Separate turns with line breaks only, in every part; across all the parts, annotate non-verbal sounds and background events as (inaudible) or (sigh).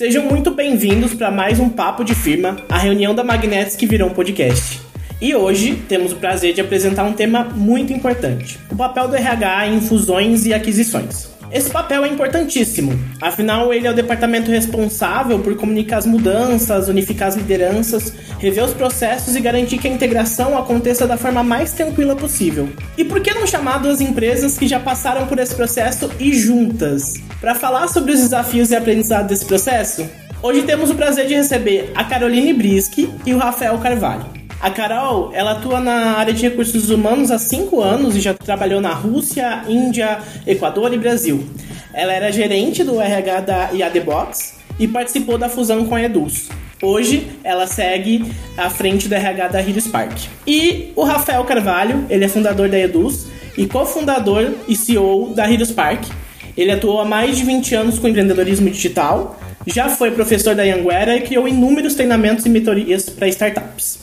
Sejam muito bem-vindos para mais um Papo de Firma, a reunião da Magnetics que virou um podcast. E hoje temos o prazer de apresentar um tema muito importante: o papel do RH em fusões e aquisições. Esse papel é importantíssimo, afinal, ele é o departamento responsável por comunicar as mudanças, unificar as lideranças, rever os processos e garantir que a integração aconteça da forma mais tranquila possível. E por que não chamar duas empresas que já passaram por esse processo e juntas? Para falar sobre os desafios e aprendizado desse processo, hoje temos o prazer de receber a Caroline Brisky e o Rafael Carvalho. A Carol, ela atua na área de recursos humanos há cinco anos e já trabalhou na Rússia, Índia, Equador e Brasil. Ela era gerente do RH da IAD Box e participou da fusão com a Eduz. Hoje, ela segue à frente do RH da Hero Spark. E o Rafael Carvalho, ele é fundador da Eduz e cofundador e CEO da Hero Spark. Ele atuou há mais de 20 anos com empreendedorismo digital, já foi professor da Anguera e criou inúmeros treinamentos e mentorias para startups.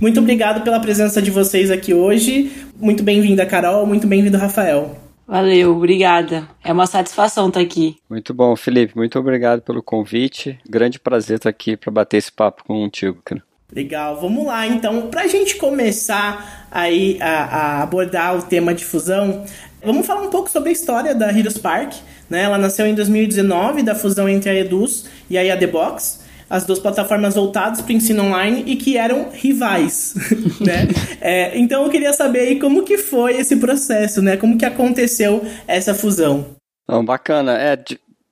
Muito obrigado pela presença de vocês aqui hoje. Muito bem-vinda, Carol. Muito bem-vindo, Rafael.
Valeu, obrigada. É uma satisfação estar aqui.
Muito bom, Felipe. Muito obrigado pelo convite. Grande prazer estar aqui para bater esse papo contigo, cara.
Legal, vamos lá então. Para a gente começar aí a, a, abordar o tema de fusão, vamos falar um pouco sobre a história da Heroes Park. Né? Ela nasceu em 2019 da fusão entre a Eduz e a The Box as duas plataformas voltadas para o ensino online e que eram rivais, (laughs) né? É, então eu queria saber aí como que foi esse processo, né? Como que aconteceu essa fusão?
Não, bacana. É,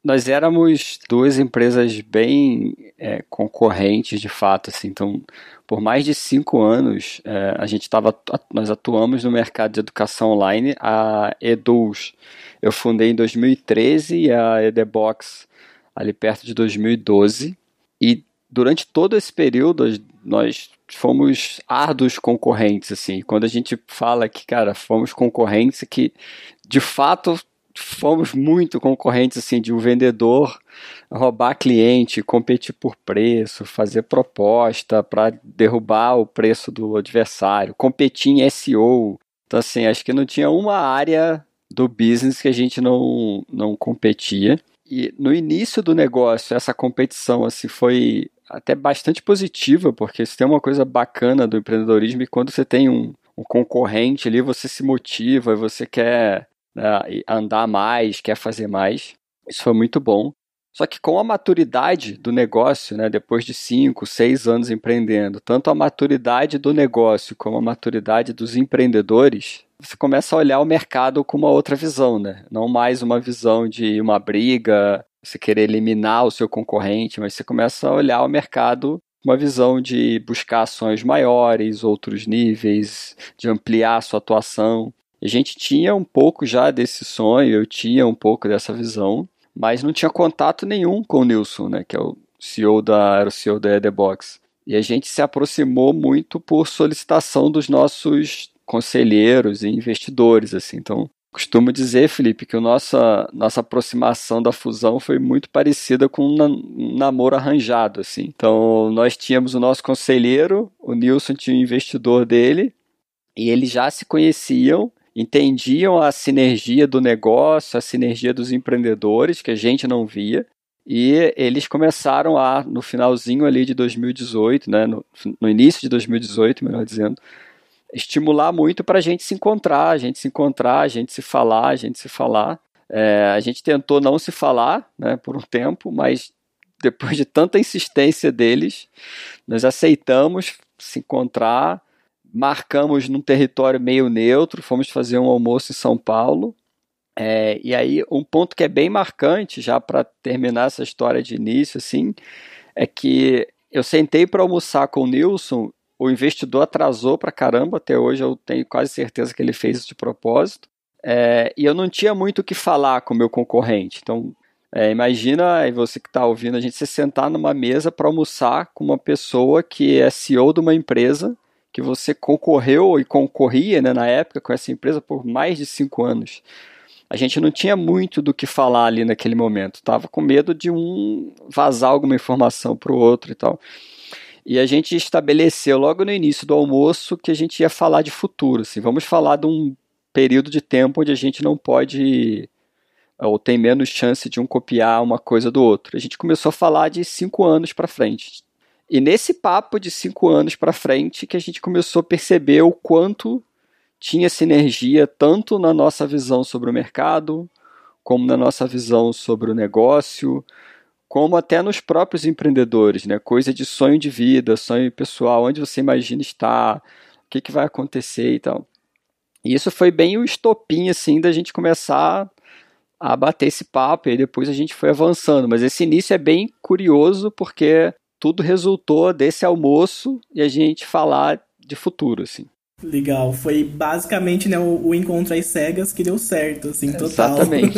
nós éramos duas empresas bem é, concorrentes, de fato, assim. Então, por mais de cinco anos, é, a gente estava, nós atuamos no mercado de educação online. A Eduz eu fundei em 2013 e a Edebox ali perto de 2012. E durante todo esse período, nós fomos árduos concorrentes, assim. Quando a gente fala que, cara, fomos concorrentes, que de fato fomos muito concorrentes, assim, de um vendedor roubar cliente, competir por preço, fazer proposta para derrubar o preço do adversário, competir em SEO. Então, assim, acho que não tinha uma área do business que a gente não, não competia. E no início do negócio, essa competição assim foi até bastante positiva, porque isso tem uma coisa bacana do empreendedorismo e quando você tem um, um concorrente ali, você se motiva, você quer né, andar mais, quer fazer mais. Isso foi muito bom. Só que com a maturidade do negócio, né, depois de cinco, seis anos empreendendo, tanto a maturidade do negócio como a maturidade dos empreendedores, você começa a olhar o mercado com uma outra visão, né? Não mais uma visão de uma briga, você querer eliminar o seu concorrente, mas você começa a olhar o mercado com uma visão de buscar ações maiores, outros níveis, de ampliar a sua atuação. A gente tinha um pouco já desse sonho, eu tinha um pouco dessa visão, mas não tinha contato nenhum com o Nilson, né, que é o CEO da, era o CEO da Edebox. E a gente se aproximou muito por solicitação dos nossos conselheiros e investidores, assim. Então, costumo dizer, Felipe, que a nossa, nossa aproximação da fusão foi muito parecida com um namoro arranjado, assim. Então, nós tínhamos o nosso conselheiro, o Nilson tinha o investidor dele, e eles já se conheciam, entendiam a sinergia do negócio, a sinergia dos empreendedores, que a gente não via, e eles começaram a, no finalzinho ali de 2018, né, no, no início de 2018, melhor dizendo, estimular muito para a gente se encontrar, a gente se encontrar, a gente se falar, a gente se falar. É, a gente tentou não se falar né, por um tempo, mas depois de tanta insistência deles, nós aceitamos se encontrar, marcamos num território meio neutro, fomos fazer um almoço em São Paulo. É, e aí, um ponto que é bem marcante, já para terminar essa história de início, assim, é que eu sentei para almoçar com o Nilson o investidor atrasou para caramba, até hoje eu tenho quase certeza que ele fez isso de propósito. É, e eu não tinha muito o que falar com o meu concorrente. Então, é, imagina você que está ouvindo a gente se sentar numa mesa para almoçar com uma pessoa que é CEO de uma empresa que você concorreu e concorria né, na época com essa empresa por mais de cinco anos. A gente não tinha muito do que falar ali naquele momento. Estava com medo de um vazar alguma informação para o outro e tal. E a gente estabeleceu logo no início do almoço que a gente ia falar de futuro. Assim, vamos falar de um período de tempo onde a gente não pode ou tem menos chance de um copiar uma coisa do outro. A gente começou a falar de cinco anos para frente. E nesse papo de cinco anos para frente que a gente começou a perceber o quanto tinha sinergia tanto na nossa visão sobre o mercado, como na nossa visão sobre o negócio, como até nos próprios empreendedores, né? Coisa de sonho de vida, sonho pessoal, onde você imagina estar, o que, que vai acontecer e tal. E isso foi bem o estopim, assim, da gente começar a bater esse papo e depois a gente foi avançando. Mas esse início é bem curioso porque tudo resultou desse almoço e a gente falar de futuro, assim.
Legal, foi basicamente né, o, o, encontro às cegas que deu certo, assim, total.
Exatamente.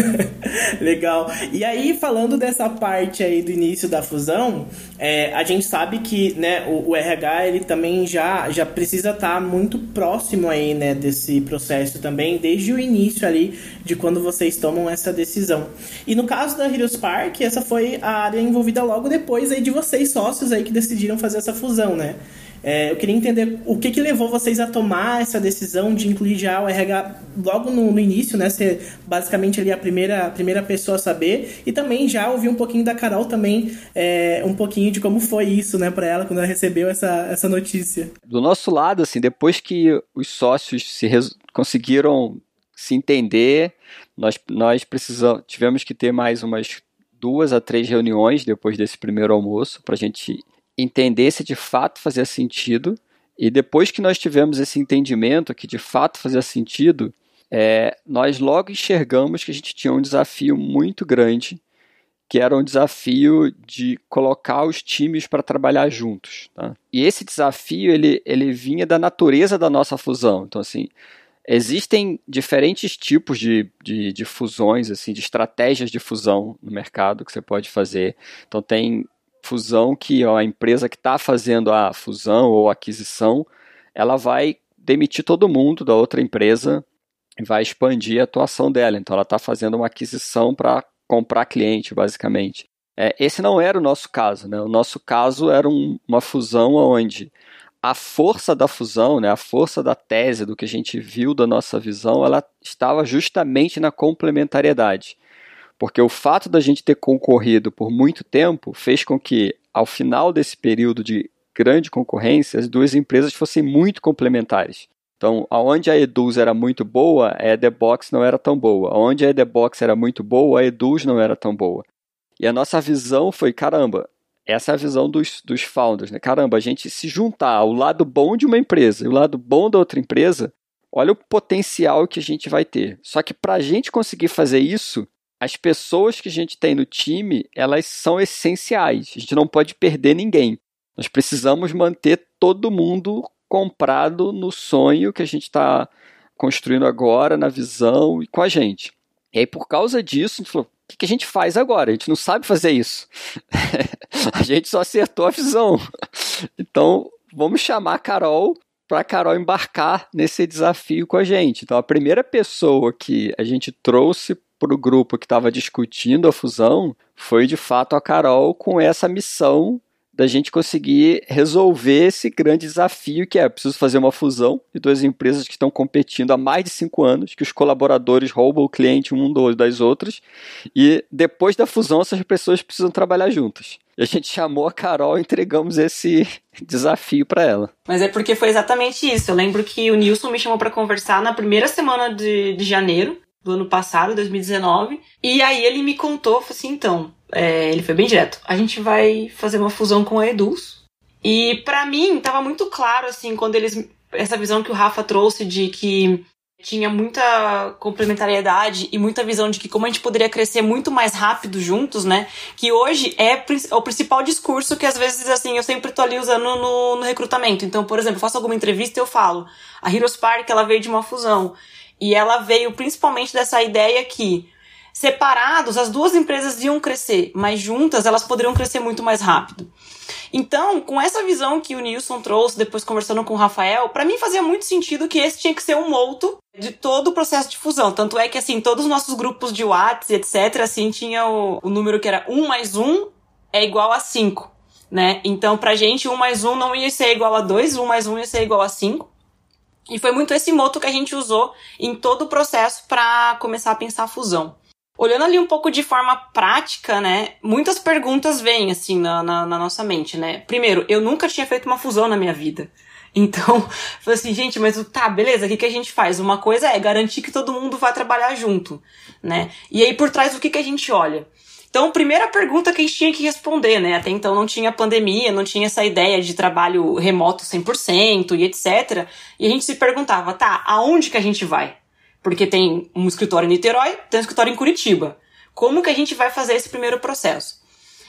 (laughs)
Legal. E aí, falando dessa parte aí do início da fusão, é, a gente sabe que né, o, o, RH ele também já, já precisa estar tá muito próximo aí, né, desse processo também, desde o início ali de quando vocês tomam essa decisão. E no caso da Heroes Park, essa foi a área envolvida logo depois aí de vocês sócios aí que decidiram fazer essa fusão, né? É, eu queria entender o que, que levou vocês a tomar essa decisão de incluir já o RH logo no, no início, né? Ser basicamente ali a primeira, a primeira pessoa a saber. E também já ouvir um pouquinho da Carol também, é, um pouquinho de como foi isso, né, para ela quando ela recebeu essa, essa notícia.
Do nosso lado, assim, depois que os sócios se conseguiram se entender, nós, nós precisamos, tivemos que ter mais umas duas a três reuniões depois desse primeiro almoço para a gente entender se de fato fazia sentido. E depois que nós tivemos esse entendimento que de fato fazia sentido, é, nós logo enxergamos que a gente tinha um desafio muito grande, que era um desafio de colocar os times para trabalhar juntos. Tá? E esse desafio ele, ele vinha da natureza da nossa fusão. Então, assim, existem diferentes tipos de, de, de fusões, assim, de estratégias de fusão no mercado que você pode fazer. Então, tem fusão que a empresa que está fazendo a fusão ou aquisição, ela vai demitir todo mundo da outra empresa e vai expandir a atuação dela. Então ela está fazendo uma aquisição para comprar cliente, basicamente. É, esse não era o nosso caso. Né? O nosso caso era um, uma fusão onde a força da fusão, né, a força da tese do que a gente viu da nossa visão, ela estava justamente na complementariedade. Porque o fato da gente ter concorrido por muito tempo fez com que, ao final desse período de grande concorrência, as duas empresas fossem muito complementares. Então, aonde a Eduz era muito boa, a Edebox não era tão boa. Onde a Edebox era muito boa, a Eduz não era tão boa. E a nossa visão foi, caramba, essa é a visão dos, dos founders, né? Caramba, a gente se juntar ao lado bom de uma empresa e o lado bom da outra empresa, olha o potencial que a gente vai ter. Só que para a gente conseguir fazer isso, as pessoas que a gente tem no time, elas são essenciais. A gente não pode perder ninguém. Nós precisamos manter todo mundo comprado no sonho que a gente está construindo agora, na visão e com a gente. E aí, por causa disso, a gente falou: o que a gente faz agora? A gente não sabe fazer isso. (laughs) a gente só acertou a visão. Então, vamos chamar a Carol para a Carol embarcar nesse desafio com a gente. Então, a primeira pessoa que a gente trouxe para o grupo que estava discutindo a fusão foi de fato a Carol com essa missão da gente conseguir resolver esse grande desafio que é preciso fazer uma fusão de duas empresas que estão competindo há mais de cinco anos, que os colaboradores roubam o cliente um das outras, e depois da fusão essas pessoas precisam trabalhar juntas. E a gente chamou a Carol e entregamos esse (laughs) desafio para ela.
Mas é porque foi exatamente isso. Eu lembro que o Nilson me chamou para conversar na primeira semana de, de janeiro do ano passado, 2019. E aí ele me contou, assim, então, é, ele foi bem direto. A gente vai fazer uma fusão com a Eduz. E para mim tava muito claro, assim, quando eles. Essa visão que o Rafa trouxe de que tinha muita complementariedade e muita visão de que como a gente poderia crescer muito mais rápido juntos, né? Que hoje é o principal discurso que às vezes, assim, eu sempre tô ali usando no, no recrutamento. Então, por exemplo, faço alguma entrevista e eu falo, a Heroes Park, ela veio de uma fusão. E ela veio principalmente dessa ideia que separados as duas empresas iam crescer, mas juntas elas poderiam crescer muito mais rápido. Então, com essa visão que o Nilson trouxe, depois conversando com o Rafael, para mim fazia muito sentido que esse tinha que ser um molto de todo o processo de fusão. Tanto é que, assim, todos os nossos grupos de WhatsApp, etc., assim, tinha o, o número que era 1 mais 1 é igual a 5, né? Então, pra gente, 1 mais 1 não ia ser igual a 2, 1 mais 1 ia ser igual a 5. E foi muito esse moto que a gente usou em todo o processo para começar a pensar a fusão. Olhando ali um pouco de forma prática, né? Muitas perguntas vêm, assim, na, na, na nossa mente, né? Primeiro, eu nunca tinha feito uma fusão na minha vida. (laughs) Então, falei assim, gente, mas tá, beleza, o que, que a gente faz? Uma coisa é garantir que todo mundo vai trabalhar junto, né? E aí por trás o que, que a gente olha? Então, primeira pergunta que a gente tinha que responder, né? Até então não tinha pandemia, não tinha essa ideia de trabalho remoto 100% e etc. E a gente se perguntava, tá, aonde que a gente vai? Porque tem um escritório em Niterói, tem um escritório em Curitiba. Como que a gente vai fazer esse primeiro processo?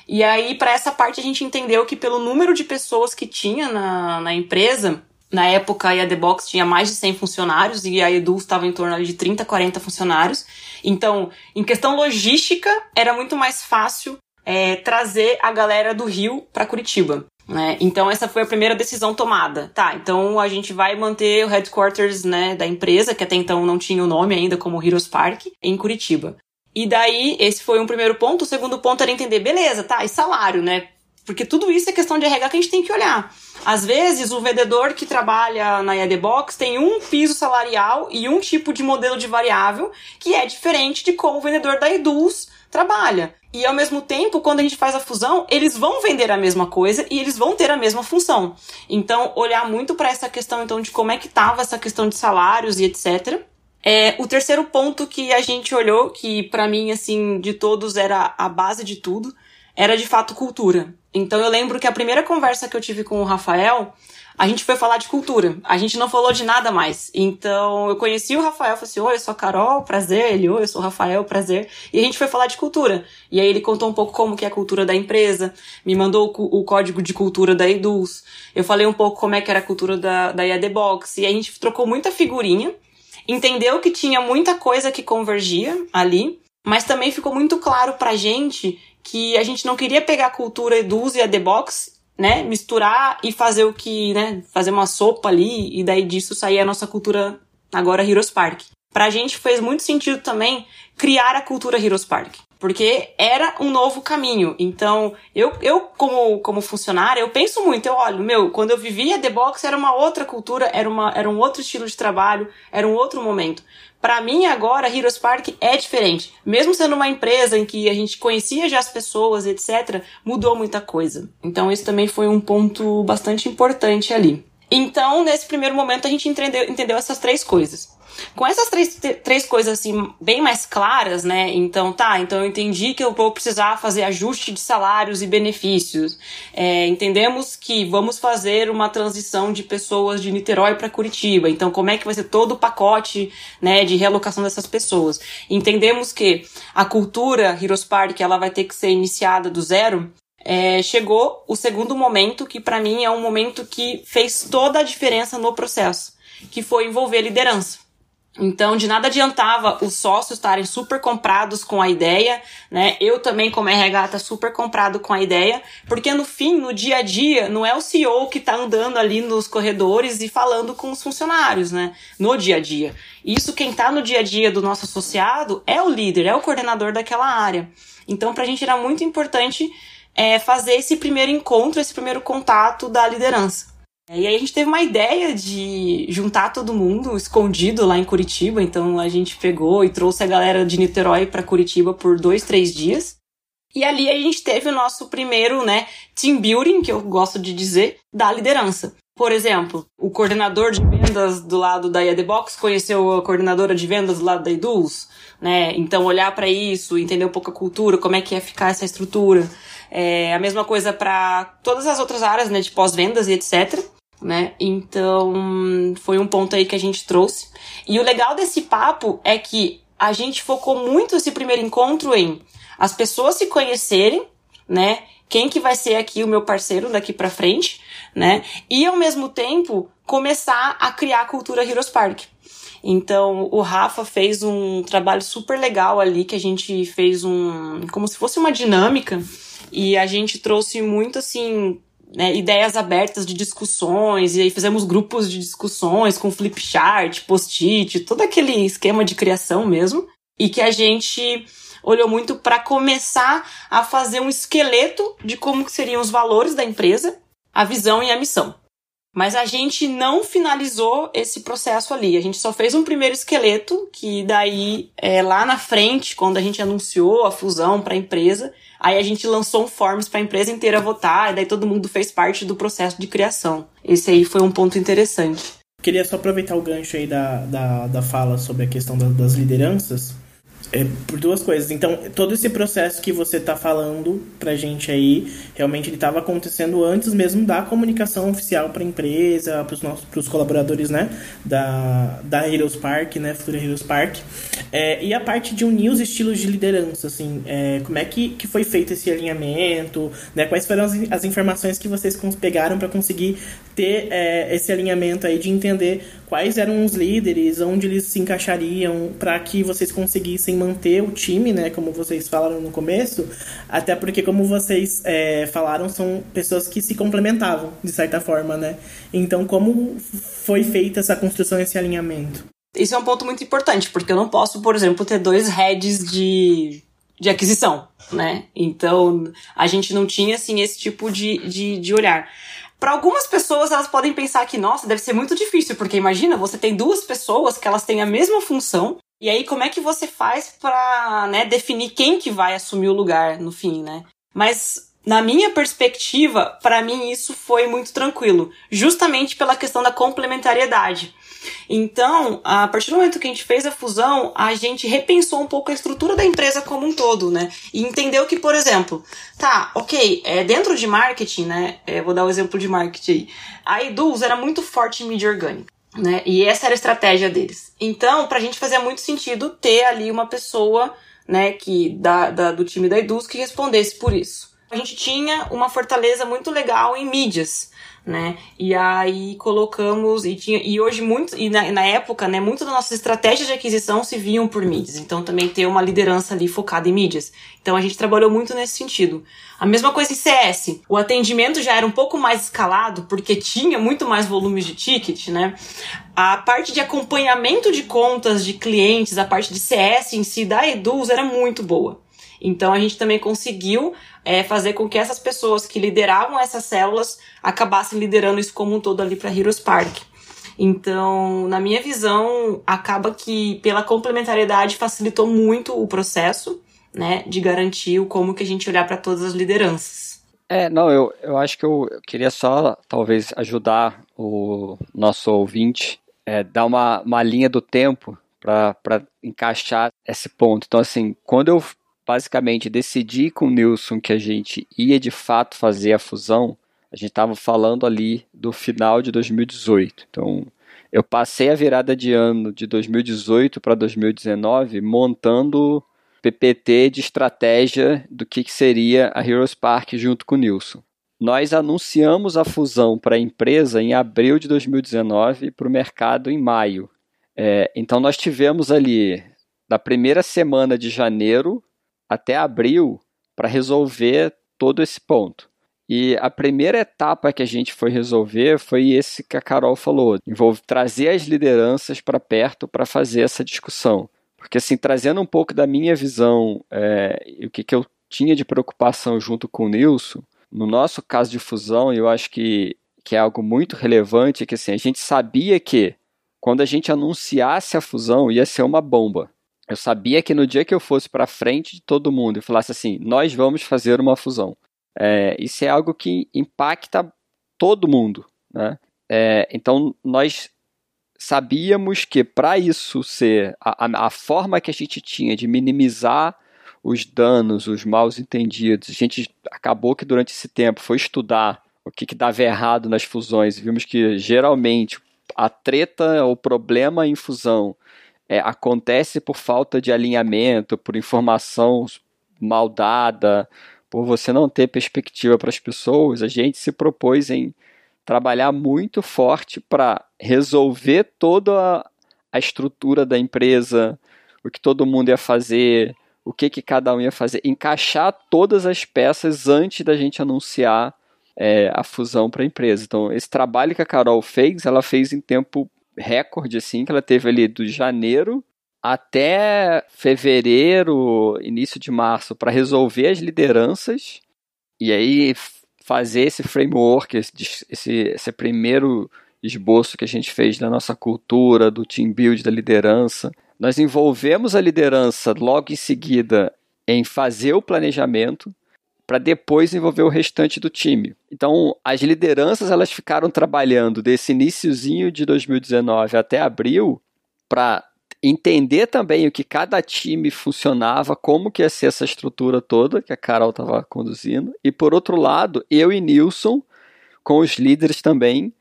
E aí, para essa parte, a gente entendeu que pelo número de pessoas que tinha na, na empresa, na época a The Box tinha mais de 100 funcionários e a Edu estava em torno de 30, 40 funcionários. Então, em questão logística, era muito mais fácil é, trazer a galera do Rio para Curitiba. Né? Então essa foi a primeira decisão tomada. Tá, então a gente vai manter o headquarters né, da empresa, que até então não tinha o nome ainda como Heroes Park, em Curitiba. E daí, esse foi um primeiro ponto. O segundo ponto era entender, beleza, tá, e salário, né? Porque tudo isso é questão de RH que a gente tem que olhar. Às vezes, o vendedor que trabalha na ED Box tem um piso salarial e um tipo de modelo de variável que é diferente de como o vendedor da Eduz trabalha. E ao mesmo tempo, quando a gente faz a fusão, eles vão vender a mesma coisa e eles vão ter a mesma função. Então, olhar muito para essa questão então de como é que estava essa questão de salários e etc. É, o terceiro ponto que a gente olhou, que para mim, assim, de todos era a base de tudo, era de fato cultura. Então eu lembro que a primeira conversa que eu tive com o Rafael, a gente foi falar de cultura. A gente não falou de nada mais. Então eu conheci o Rafael, falei assim: Oi, eu sou a Carol, prazer. Ele, Oi, eu sou o Rafael, prazer. E a gente foi falar de cultura. E aí ele contou um pouco como que é a cultura da empresa, me mandou o, o código de cultura da Eduz. Eu falei um pouco como é que era a cultura da, da IAD Box. E a gente trocou muita figurinha entendeu que tinha muita coisa que convergia ali, mas também ficou muito claro pra gente que a gente não queria pegar a cultura Eduz e a The Box, né, misturar e fazer o que, né, fazer uma sopa ali e daí disso sair a nossa cultura agora Heroes Park. Pra gente fez muito sentido também criar a cultura Heroes Park porque era um novo caminho. Então, eu, eu como, como funcionária, eu penso muito, eu olho, meu, quando eu vivia The Box era uma outra cultura, era, uma, era um outro estilo de trabalho, era um outro momento. Para mim agora, Heroes Park é diferente. Mesmo sendo uma empresa em que a gente conhecia já as pessoas, etc, mudou muita coisa. Então, esse também foi um ponto bastante importante ali. Então, nesse primeiro momento, a gente entendeu, entendeu essas três coisas. Com essas três, três coisas assim bem mais claras, né? Então, tá, então eu entendi que eu vou precisar fazer ajuste de salários e benefícios. É, entendemos que vamos fazer uma transição de pessoas de Niterói para Curitiba. Então, como é que vai ser todo o pacote, né, de realocação dessas pessoas? Entendemos que a cultura Heroes Park ela vai ter que ser iniciada do zero. É, chegou o segundo momento que para mim é um momento que fez toda a diferença no processo, que foi envolver liderança. Então, de nada adiantava os sócios estarem super comprados com a ideia, né? Eu também, como RH, tá super comprado com a ideia, porque no fim, no dia a dia, não é o CEO que tá andando ali nos corredores e falando com os funcionários, né? No dia a dia. Isso, quem tá no dia a dia do nosso associado é o líder, é o coordenador daquela área. Então, pra gente era muito importante é, fazer esse primeiro encontro, esse primeiro contato da liderança. E aí a gente teve uma ideia de juntar todo mundo escondido lá em Curitiba, então a gente pegou e trouxe a galera de Niterói para Curitiba por dois, três dias. E ali a gente teve o nosso primeiro, né, team building, que eu gosto de dizer, da liderança. Por exemplo, o coordenador de vendas do lado da Box conheceu a coordenadora de vendas do lado da Eduz, né? Então olhar para isso, entender um pouco a cultura, como é que é ficar essa estrutura. É a mesma coisa para todas as outras áreas, né, de pós-vendas e etc né? Então, foi um ponto aí que a gente trouxe. E o legal desse papo é que a gente focou muito esse primeiro encontro em as pessoas se conhecerem, né? Quem que vai ser aqui o meu parceiro daqui para frente, né? E ao mesmo tempo começar a criar a cultura Heroes Park. Então, o Rafa fez um trabalho super legal ali que a gente fez um como se fosse uma dinâmica e a gente trouxe muito assim né, ideias abertas de discussões, e aí fizemos grupos de discussões com flip chart, post-it, todo aquele esquema de criação mesmo, e que a gente olhou muito para começar a fazer um esqueleto de como seriam os valores da empresa, a visão e a missão. Mas a gente não finalizou esse processo ali. A gente só fez um primeiro esqueleto, que daí, é, lá na frente, quando a gente anunciou a fusão para a empresa, aí a gente lançou um forms para a empresa inteira votar, e daí todo mundo fez parte do processo de criação. Esse aí foi um ponto interessante.
Queria só aproveitar o gancho aí da, da, da fala sobre a questão da, das lideranças é, por duas coisas. Então, todo esse processo que você está falando pra gente aí, realmente ele estava acontecendo antes mesmo da comunicação oficial para a empresa, para os nossos pros colaboradores, né, da, da Heroes Park, né, Futura Heroes Park. É, e a parte de unir os estilos de liderança, assim, é, como é que, que foi feito esse alinhamento, né, quais foram as, as informações que vocês pegaram para conseguir ter é, esse alinhamento aí de entender quais eram os líderes, onde eles se encaixariam, para que vocês conseguissem manter o time, né? Como vocês falaram no começo, até porque, como vocês é, falaram, são pessoas que se complementavam, de certa forma, né? Então, como foi feita essa construção, esse alinhamento?
Isso é um ponto muito importante, porque eu não posso, por exemplo, ter dois heads de, de aquisição, né? Então, a gente não tinha, assim, esse tipo de, de, de olhar. Para algumas pessoas, elas podem pensar que, nossa, deve ser muito difícil, porque imagina, você tem duas pessoas que elas têm a mesma função, e aí como é que você faz para né, definir quem que vai assumir o lugar no fim, né? Mas na minha perspectiva, para mim isso foi muito tranquilo, justamente pela questão da complementariedade. Então, a partir do momento que a gente fez a fusão, a gente repensou um pouco a estrutura da empresa como um todo, né? E entendeu que, por exemplo, tá, ok, é, dentro de marketing, né? É, vou dar o um exemplo de marketing. A Eduz era muito forte em mídia orgânica. Né? E essa era a estratégia deles. Então, pra gente fazia muito sentido ter ali uma pessoa, né, que da, da do time da Eduz que respondesse por isso. A gente tinha uma fortaleza muito legal em mídias né? E aí colocamos e tinha e hoje muito e na, na época, né, muito das nossas estratégias de aquisição se viam por mídias. Então também ter uma liderança ali focada em mídias. Então a gente trabalhou muito nesse sentido. A mesma coisa em CS. O atendimento já era um pouco mais escalado porque tinha muito mais volumes de ticket, né? A parte de acompanhamento de contas de clientes, a parte de CS em si da Eduz era muito boa. Então a gente também conseguiu é, fazer com que essas pessoas que lideravam essas células acabassem liderando isso como um todo ali para Heroes Park. Então, na minha visão, acaba que pela complementariedade facilitou muito o processo, né, de garantir o como que a gente olhar para todas as lideranças.
É, não, eu, eu acho que eu, eu queria só talvez ajudar o nosso ouvinte, é, dar uma, uma linha do tempo para encaixar esse ponto. Então, assim, quando eu basicamente decidi com o Nilson que a gente ia de fato fazer a fusão, a gente estava falando ali do final de 2018. Então, eu passei a virada de ano de 2018 para 2019 montando PPT de estratégia do que, que seria a Heroes Park junto com o Nilson. Nós anunciamos a fusão para a empresa em abril de 2019 e para o mercado em maio. É, então nós tivemos ali, da primeira semana de janeiro até abril para resolver todo esse ponto. E a primeira etapa que a gente foi resolver foi esse que a Carol falou, envolve trazer as lideranças para perto para fazer essa discussão. Porque assim, trazendo um pouco da minha visão é, o que, que eu tinha de preocupação junto com o Nilson, no nosso caso de fusão, eu acho que, que é algo muito relevante, é que assim, a gente sabia que quando a gente anunciasse a fusão ia ser uma bomba eu sabia que no dia que eu fosse para frente de todo mundo e falasse assim, nós vamos fazer uma fusão, é, isso é algo que impacta todo mundo, né? É, então nós sabíamos que para isso ser a, a, forma que a gente tinha de minimizar os danos, os mal entendidos, a gente acabou que durante esse tempo foi estudar o que, que dava errado nas fusões vimos que geralmente a treta, o problema em fusão é, acontece por falta de alinhamento, por informação mal dada, por você não ter perspectiva para as pessoas, a gente se propôs em trabalhar muito forte para resolver toda a, a, estrutura da empresa, o que todo mundo ia fazer, o que, que cada um ia fazer, encaixar todas as peças antes da gente anunciar é, a fusão para a empresa. Então, esse trabalho que a Carol fez, ela fez em tempo recorde, assim, que ela teve ali do janeiro até fevereiro, início de março, para resolver as lideranças. E aí fazer esse framework, esse, esse, primeiro esboço que a gente fez da nossa cultura, do team build, da liderança. Nós envolvemos a liderança logo em seguida em fazer o planejamento para depois envolver o restante do time. Então, as lideranças elas ficaram trabalhando desse iníciozinho de 2019 até abril para entender também o que cada time funcionava, como que ia ser essa estrutura toda que a Carol estava conduzindo. E por outro lado, eu e Nilson, com os líderes também,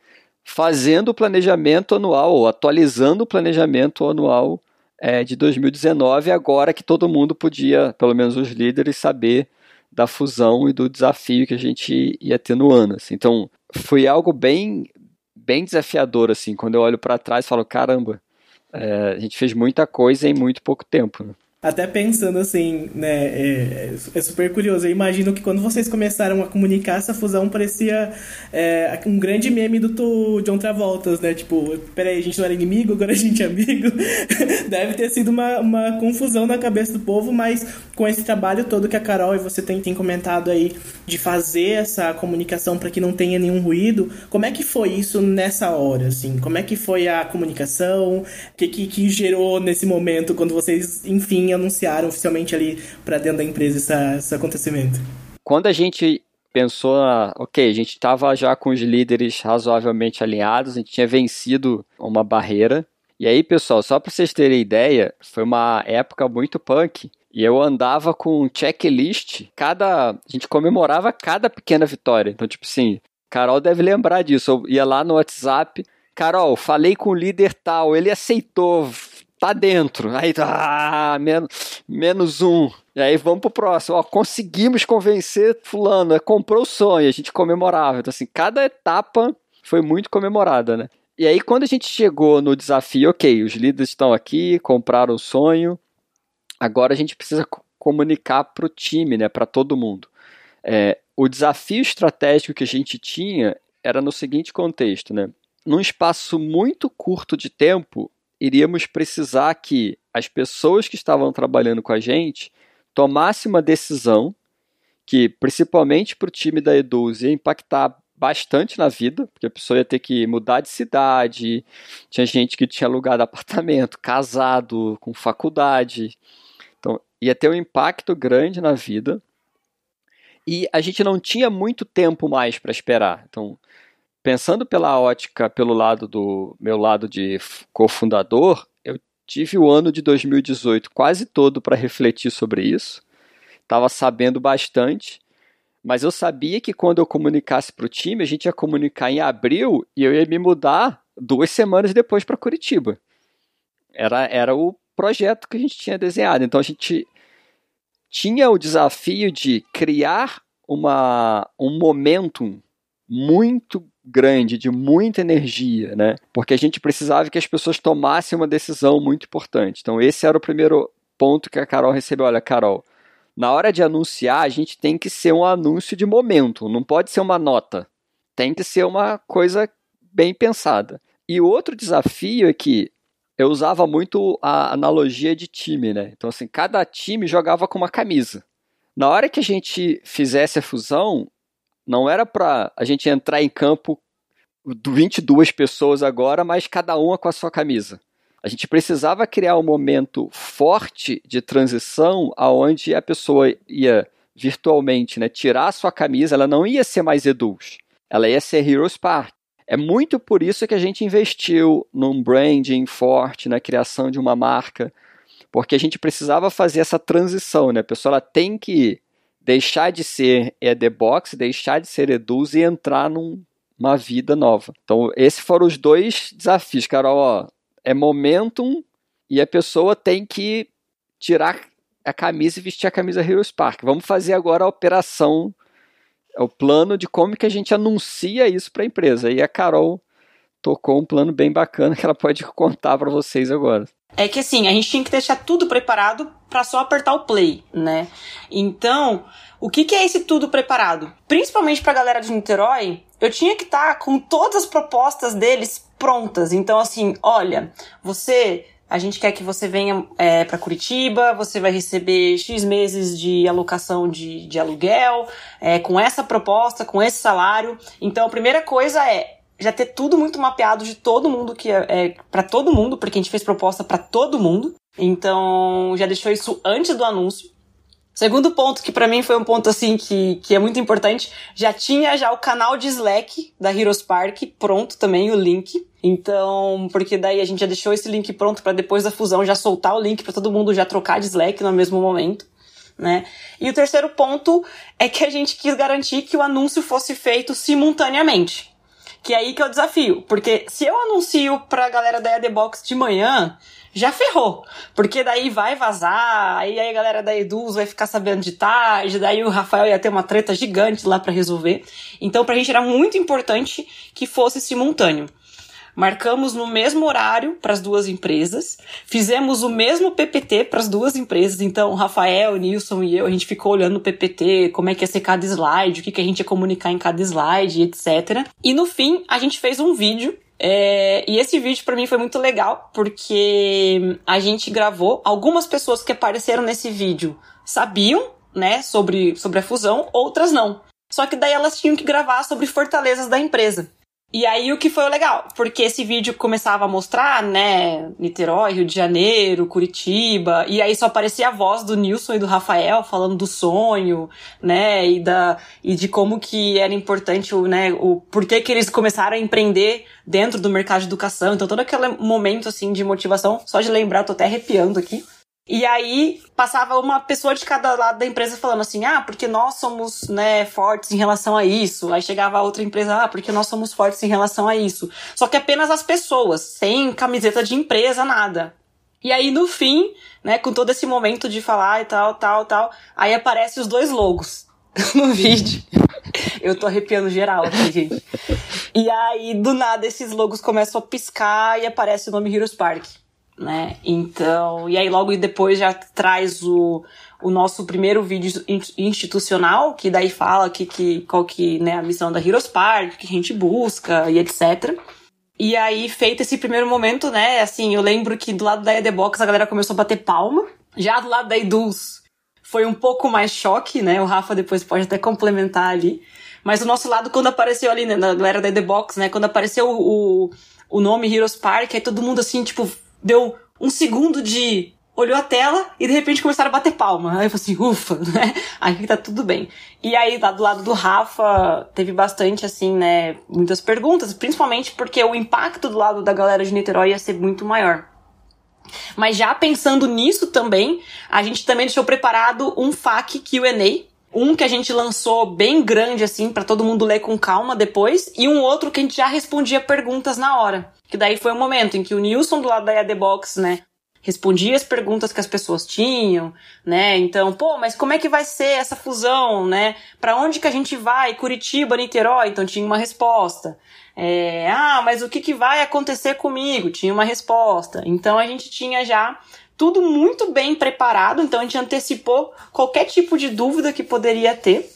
fazendo o planejamento anual, ou atualizando o planejamento anual é, de 2019, agora que todo mundo podia, pelo menos os líderes, saber da fusão e do desafio que a gente ia ter no ano. Assim. Então, foi algo bem, bem desafiador, assim, quando eu olho para trás falo, caramba, é, a gente fez muita coisa em muito pouco tempo. Né?
Até pensando assim, né, é, é, super curioso. Eu imagino que quando vocês começaram a comunicar essa fusão, parecia é, um grande meme do John Travolta, né? Tipo, peraí, a gente não era inimigo, agora a gente é amigo. (laughs) Deve ter sido uma, uma confusão na cabeça do povo, mas com esse trabalho todo que a Carol e você tem, tem comentado aí de fazer essa comunicação para que não tenha nenhum ruído, como é que foi isso nessa hora, assim? Como é que foi a comunicação? O que, que, que gerou nesse momento quando vocês, enfim, anunciaram oficialmente ali para dentro da empresa essa, esse acontecimento?
Quando a gente pensou, ok, a gente estava já com os líderes razoavelmente alinhados, a gente tinha vencido uma barreira. E aí, pessoal, só para vocês terem ideia, foi uma época muito punk. E eu andava com um checklist, cada. A gente comemorava cada pequena vitória. Então, tipo assim, Carol deve lembrar disso. Eu ia lá no WhatsApp, Carol, falei com o líder tal, ele aceitou, tá dentro. Aí, ah, menos, menos um. E aí vamos pro próximo. Ó, conseguimos convencer fulano, comprou o sonho, a gente comemorava. Então, assim, cada etapa foi muito comemorada, né? E aí, quando a gente chegou no desafio, ok, os líderes estão aqui, compraram o sonho, agora a gente precisa comunicar para o time, né, para todo mundo. É, o desafio estratégico que a gente tinha era no seguinte contexto, né? Num espaço muito curto de tempo, iríamos precisar que as pessoas que estavam trabalhando com a gente tomassem uma decisão que, principalmente para o time da Eduz, ia impactar bastante na vida, porque a pessoa ia ter que mudar de cidade, tinha gente que tinha alugado apartamento, casado, com faculdade. Então, ia ter um impacto grande na vida. E a gente não tinha muito tempo mais para esperar. Então, pensando pela ótica, pelo lado do meu lado de cofundador, eu tive o ano de 2018 quase todo para refletir sobre isso. Estava sabendo bastante, mas eu sabia que quando eu comunicasse para o time, a gente ia comunicar em abril e eu ia me mudar duas semanas depois para Curitiba. Era, era o projeto que a gente tinha desenhado. Então a gente tinha o desafio de criar uma, um momentum muito grande, de muita energia, né? Porque a gente precisava que as pessoas tomassem uma decisão muito importante. Então, esse era o primeiro ponto que a Carol recebeu. Olha, Carol, na hora de anunciar, a gente tem que ser um anúncio de momento, não pode ser uma nota. Tem que ser uma coisa bem pensada. E outro desafio é que eu usava muito a analogia de time, né? Então, assim, cada time jogava com uma camisa. Na hora que a gente fizesse a fusão, não era para a gente entrar em campo 22 pessoas agora, mas cada uma com a sua camisa. A gente precisava criar um momento forte de transição aonde a pessoa ia virtualmente né, tirar a sua camisa, ela não ia ser mais Eduz, ela ia ser Heroes Park. É muito por isso que a gente investiu num branding forte, na criação de uma marca, porque a gente precisava fazer essa transição, né? A pessoa ela tem que deixar de ser EDBox, deixar de ser Eduz e entrar numa vida nova. Então, esses foram os dois desafios, Carol. Ó, é momentum e a pessoa tem que tirar a camisa e vestir a camisa Heroes Park. Vamos fazer agora a operação, o plano de como que a gente anuncia isso para a empresa. E a Carol tocou um plano bem bacana que ela pode (laughs) contar para vocês agora.
É que assim, a gente tinha que deixar tudo preparado para só apertar o play, né? Então, o que, que é esse tudo preparado? Principalmente para a galera de Niterói, eu tinha que estar tá com todas as propostas deles prontas. Então, assim, olha, você a gente quer que você venha é, para Curitiba, você vai receber X meses de alocação de, de aluguel, é, com essa proposta, com esse salário. Então, a primeira coisa é já ter tudo muito mapeado de todo mundo que é, é para todo mundo, porque a gente fez proposta para todo mundo. Então, já deixou isso antes do anúncio. Segundo ponto, que para mim foi um ponto assim que, que é muito importante, já tinha já o canal de Slack da Heroes Park pronto também, o link. Então, porque daí a gente já deixou esse link pronto para depois da fusão já soltar o link para todo mundo já trocar de Slack no mesmo momento. Né? E o terceiro ponto é que a gente quis garantir que o anúncio fosse feito simultaneamente. Que é aí que é o desafio. Porque se eu anuncio pra galera da EDBox de manhã, já ferrou. Porque daí vai vazar, aí a galera da Eduz vai ficar sabendo de tarde, daí o Rafael ia ter uma treta gigante lá para resolver. Então, pra gente era muito importante que fosse simultâneo. Marcamos no mesmo horário para as duas empresas, fizemos o mesmo PPT para as duas empresas. Então, o Rafael, o Nilson e eu, a gente ficou olhando o PPT, como é que ia ser cada slide, o que, que a gente ia comunicar em cada slide, etc. E no fim, a gente fez um vídeo é, e esse vídeo para mim foi muito legal porque a gente gravou. Algumas pessoas que apareceram nesse vídeo sabiam, né, sobre, sobre a fusão, outras não. Só que daí elas tinham que gravar sobre fortalezas da empresa. E aí o que foi legal, porque esse vídeo começava a mostrar, né, Niterói, Rio de Janeiro, Curitiba, e aí só aparecia a voz do Nilson e do Rafael falando do sonho, né, e da e de como que era importante o, né, o porquê que eles começaram a empreender dentro do mercado de educação. Então todo aquele momento assim de motivação, só de lembrar, tô até arrepiando aqui. E aí passava uma pessoa de cada lado da empresa falando assim: "Ah, porque nós somos, né, fortes em relação a isso". Aí chegava outra empresa: "Ah, porque nós somos fortes em relação a isso". Só que apenas as pessoas, sem camiseta de empresa, nada. E aí no fim, né, com todo esse momento de falar e tal, tal, tal, aí aparecem os dois logos (laughs) no vídeo. Eu tô arrepiando geral aqui, gente. E aí, do nada, esses logos começam a piscar e aparece o nome Heroes Park né? Então, e aí logo depois já traz o, o nosso primeiro vídeo institucional, que daí fala que, que qual que, né, a missão da Heroes Park, que a gente busca e etc. E aí, feito esse primeiro momento, né, assim, eu lembro que do lado da EDBox a galera começou a bater palma. Já do lado da Eduz foi um pouco mais choque, né? O Rafa depois pode até complementar ali. Mas o nosso lado, quando apareceu ali, né, na galera da EDBox, né, quando apareceu o, o nome Heroes Park, aí todo mundo assim, tipo, deu um segundo de olhou a tela e de repente começaram a bater palma. Aí eu falei assim, ufa, (laughs) né? Aqui tá tudo bem. E aí, lá do lado do Rafa, teve bastante, assim, né, muitas perguntas, principalmente porque o impacto do lado da galera de Niterói ia ser muito maior. Mas já pensando nisso também, a gente também deixou preparado um FAQ Q&A, um que a gente lançou bem grande, assim, para todo mundo ler com calma depois, e um outro que a gente já respondia perguntas na hora. Que daí foi o momento em que o Nilson, do lado da EAD Box, né, respondia as perguntas que as pessoas tinham, né? Então, pô, mas como é que vai ser essa fusão, né? Para onde que a gente vai? Curitiba, Niterói? Então tinha uma resposta. É, ah, mas o que, que vai acontecer comigo? Tinha uma resposta. Então a gente tinha já tudo muito bem preparado, então a gente antecipou qualquer tipo de dúvida que poderia ter.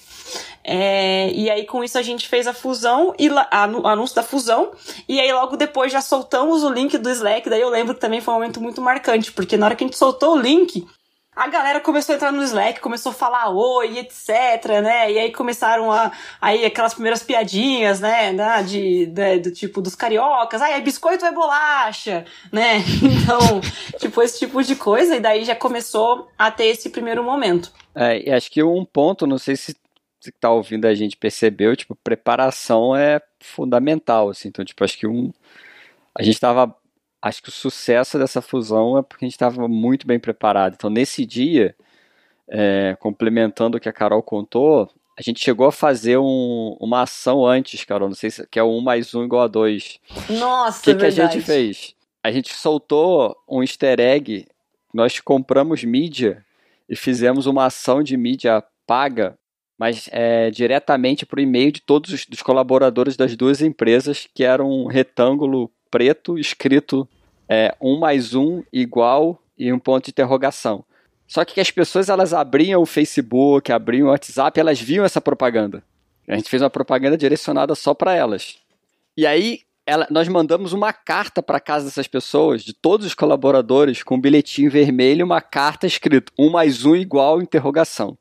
É, e aí, com isso, a gente fez a fusão e a, anúncio da fusão. E aí, logo depois, já soltamos o link do Slack. Daí eu lembro que também foi um momento muito marcante, porque na hora que a gente soltou o link, a galera começou a entrar no Slack, começou a falar oi, etc, né? E aí começaram a aí aquelas primeiras piadinhas, né, de, de do tipo dos cariocas, ai, é biscoito ou é bolacha, né? (laughs) Então, tipo esse tipo de coisa e daí já começou a ter esse primeiro momento.
É, e acho que um ponto, não sei se você que tá ouvindo a gente percebeu, tipo, preparação é fundamental, assim. Então, tipo, acho que um a gente estava acho que o sucesso dessa fusão é porque a gente estava muito bem preparado. Então, nesse dia, é, complementando o que a Carol contou, a gente chegou a fazer um, uma ação antes, Carol, não sei se que é o 1 mais 1 igual a 2.
Nossa,
O que, é que a gente fez? A gente soltou um easter egg, nós compramos mídia e fizemos uma ação de mídia paga, mas é, diretamente para o e-mail de todos os colaboradores das duas empresas, que era um retângulo preto escrito é, um mais um igual e um ponto de interrogação. Só que as pessoas elas abriam o Facebook, abriam o WhatsApp, elas viam essa propaganda. A gente fez uma propaganda direcionada só para elas. E aí ela, nós mandamos uma carta para casa dessas pessoas, de todos os colaboradores, com um bilhetinho vermelho, uma carta escrito um mais um igual interrogação.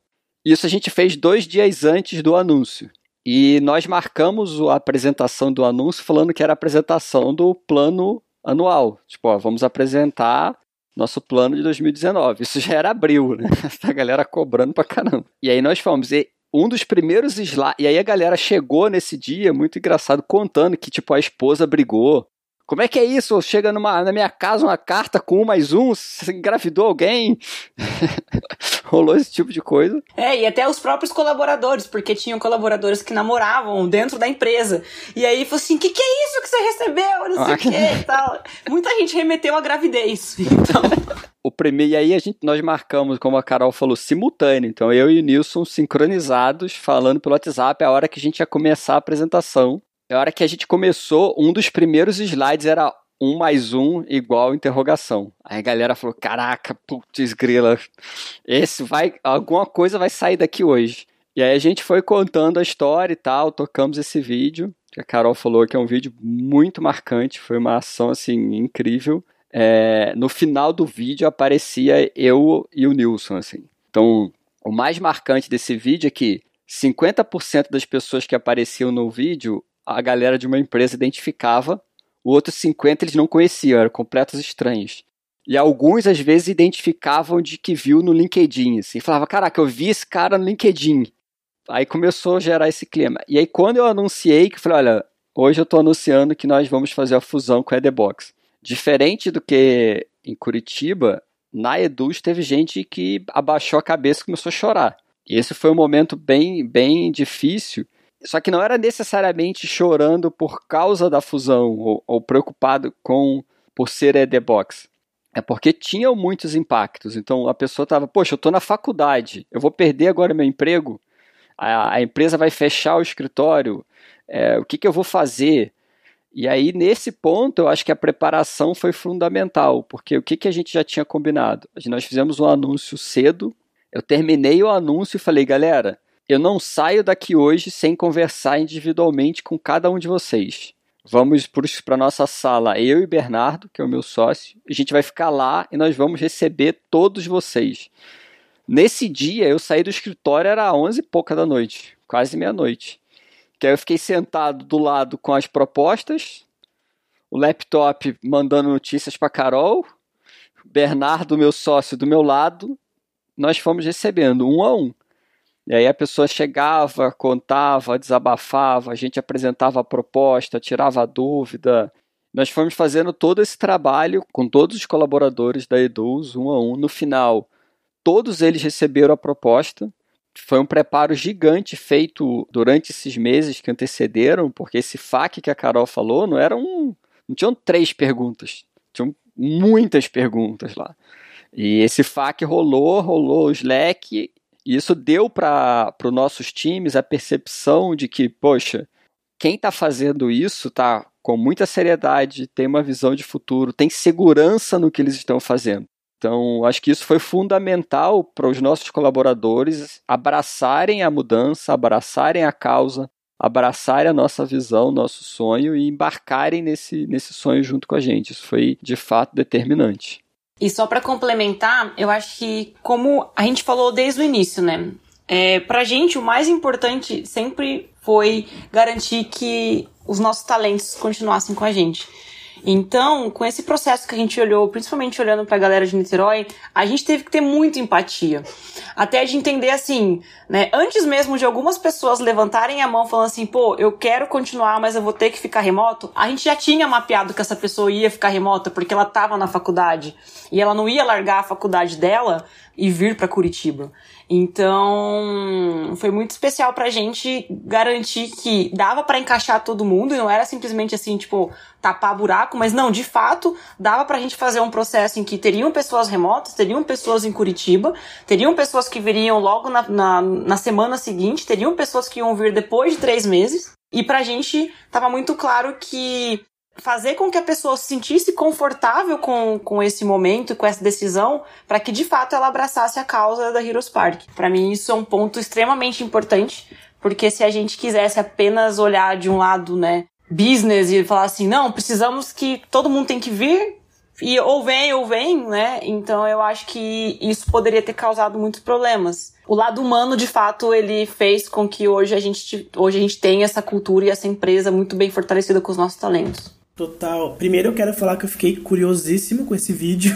Isso a gente fez dois dias antes do anúncio. E nós marcamos a apresentação do anúncio falando que era a apresentação do plano anual. Tipo, ó, vamos apresentar nosso plano de 2019. Isso já era abril, né? (laughs) A galera cobrando pra caramba. E aí nós fomos. E um dos primeiros slides. E aí a galera chegou nesse dia, muito engraçado, contando que, tipo, a esposa brigou. Como é que é isso? Chega numa, na minha casa uma carta com um mais um, você engravidou alguém? (laughs) Rolou esse tipo de coisa.
É, e até os próprios colaboradores, porque tinham colaboradores que namoravam dentro da empresa. E aí falou assim: o que, que é isso que você recebeu? Não sei o ah, que e tal. Muita gente remeteu a gravidez. (laughs) Então.
o primeiro, e aí a gente, nós marcamos, como a Carol falou, simultâneo. Então eu e o Nilson sincronizados, falando pelo WhatsApp, a hora que a gente ia começar a apresentação. A hora que a gente começou, um dos primeiros slides era um mais um igual interrogação. Aí a galera falou: caraca, putz, grila, esse vai, alguma coisa vai sair daqui hoje. E aí a gente foi contando a história e tal, tocamos esse vídeo, que a Carol falou que é um vídeo muito marcante, foi uma ação assim incrível. É, no final do vídeo aparecia eu e o Nilson, assim. Então, o mais marcante desse vídeo é que 50% das pessoas que apareciam no vídeo a galera de uma empresa identificava, o outro 50 eles não conheciam, eram completos estranhos. E alguns, às vezes, identificavam de que viu no LinkedIn, assim, falava, caraca, eu vi esse cara no LinkedIn. Aí começou a gerar esse clima. E aí, quando eu anunciei, que falei, olha, hoje eu estou anunciando que nós vamos fazer a fusão com a Edebox. Diferente do que em Curitiba, na Eduz teve gente que abaixou a cabeça e começou a chorar. E esse foi um momento bem, bem difícil, só que não era necessariamente chorando por causa da fusão ou, ou preocupado com por ser The Box. É porque tinham muitos impactos. Então a pessoa estava, poxa, eu estou na faculdade, eu vou perder agora meu emprego, a, a empresa vai fechar o escritório, é, o que, que eu vou fazer? E aí, nesse ponto, eu acho que a preparação foi fundamental, porque o que, que a gente já tinha combinado? Nós fizemos um anúncio cedo, eu terminei o anúncio e falei, galera, eu não saio daqui hoje sem conversar individualmente com cada um de vocês. Vamos para a nossa sala, eu e Bernardo, que é o meu sócio. A gente vai ficar lá e nós vamos receber todos vocês. Nesse dia, eu saí do escritório, era 11 e pouca da noite, quase meia-noite. Que aí eu fiquei sentado do lado com as propostas, o laptop mandando notícias para Carol, Bernardo, meu sócio, do meu lado. Nós fomos recebendo um a um. E aí a pessoa chegava, contava, desabafava, a gente apresentava a proposta, tirava a dúvida. Nós fomos fazendo todo esse trabalho com todos os colaboradores da Eduz, um a um. No final, todos eles receberam a proposta. Foi um preparo gigante feito durante esses meses que antecederam, porque esse FAQ que a Carol falou não eram. Um, não tinham três perguntas, tinham muitas perguntas lá. E esse FAQ rolou, rolou o Slack e isso deu para os nossos times a percepção de que, poxa, quem está fazendo isso está com muita seriedade, tem uma visão de futuro, tem segurança no que eles estão fazendo. Então, acho que isso foi fundamental para os nossos colaboradores abraçarem a mudança, abraçarem a causa, abraçarem a nossa visão, nosso sonho e embarcarem nesse, nesse sonho junto com a gente. Isso foi, de fato, determinante.
E só para complementar, eu acho que, como a gente falou desde o início, né? É, pra gente, o mais importante sempre foi garantir que os nossos talentos continuassem com a gente. Então, com esse processo que a gente olhou, principalmente olhando para a galera de Niterói, a gente teve que ter muita empatia. Até de entender assim, né? Antes mesmo de algumas pessoas levantarem a mão falando assim, pô, eu quero continuar, mas eu vou ter que ficar remoto, a gente já tinha mapeado que essa pessoa ia ficar remota porque ela estava na faculdade e ela não ia largar a faculdade dela e vir para Curitiba. Então, foi muito especial pra gente garantir que dava para encaixar todo mundo e não era simplesmente assim, tipo, tapar buraco, mas não, de fato, dava pra gente fazer um processo em que teriam pessoas remotas, teriam pessoas em Curitiba, teriam pessoas que viriam logo na, na, na semana seguinte, teriam pessoas que iam vir depois de três meses. E pra gente tava muito claro que fazer com que a pessoa se sentisse confortável com, com esse momento, com essa decisão, para que de fato ela abraçasse a causa da Heroes Park. Para mim, isso é um ponto extremamente importante, porque se a gente quisesse apenas olhar de um lado, né, business e falar assim, não, precisamos que todo mundo tem que vir e ou vem ou vem, né? Então eu acho que isso poderia ter causado muitos problemas. O lado humano, de fato, ele fez com que hoje a gente hoje a gente tenha essa cultura e essa empresa muito bem fortalecida com os nossos talentos.
Total. Primeiro eu quero falar que eu fiquei curiosíssimo com esse vídeo.